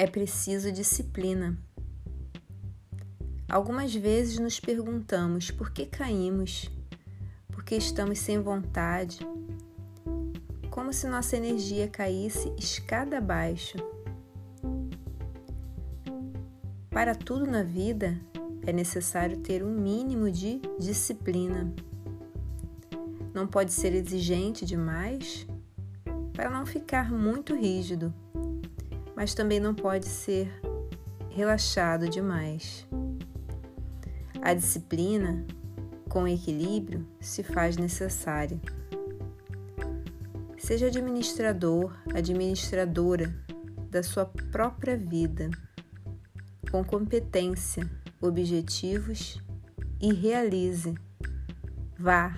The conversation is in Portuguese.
é preciso disciplina. Algumas vezes nos perguntamos por que caímos, por que estamos sem vontade, como se nossa energia caísse escada abaixo. Para tudo na vida é necessário ter um mínimo de disciplina. Não pode ser exigente demais para não ficar muito rígido, mas também não pode ser relaxado demais. A disciplina, com equilíbrio, se faz necessária. Seja administrador, administradora da sua própria vida, com competência, objetivos e realize. Vá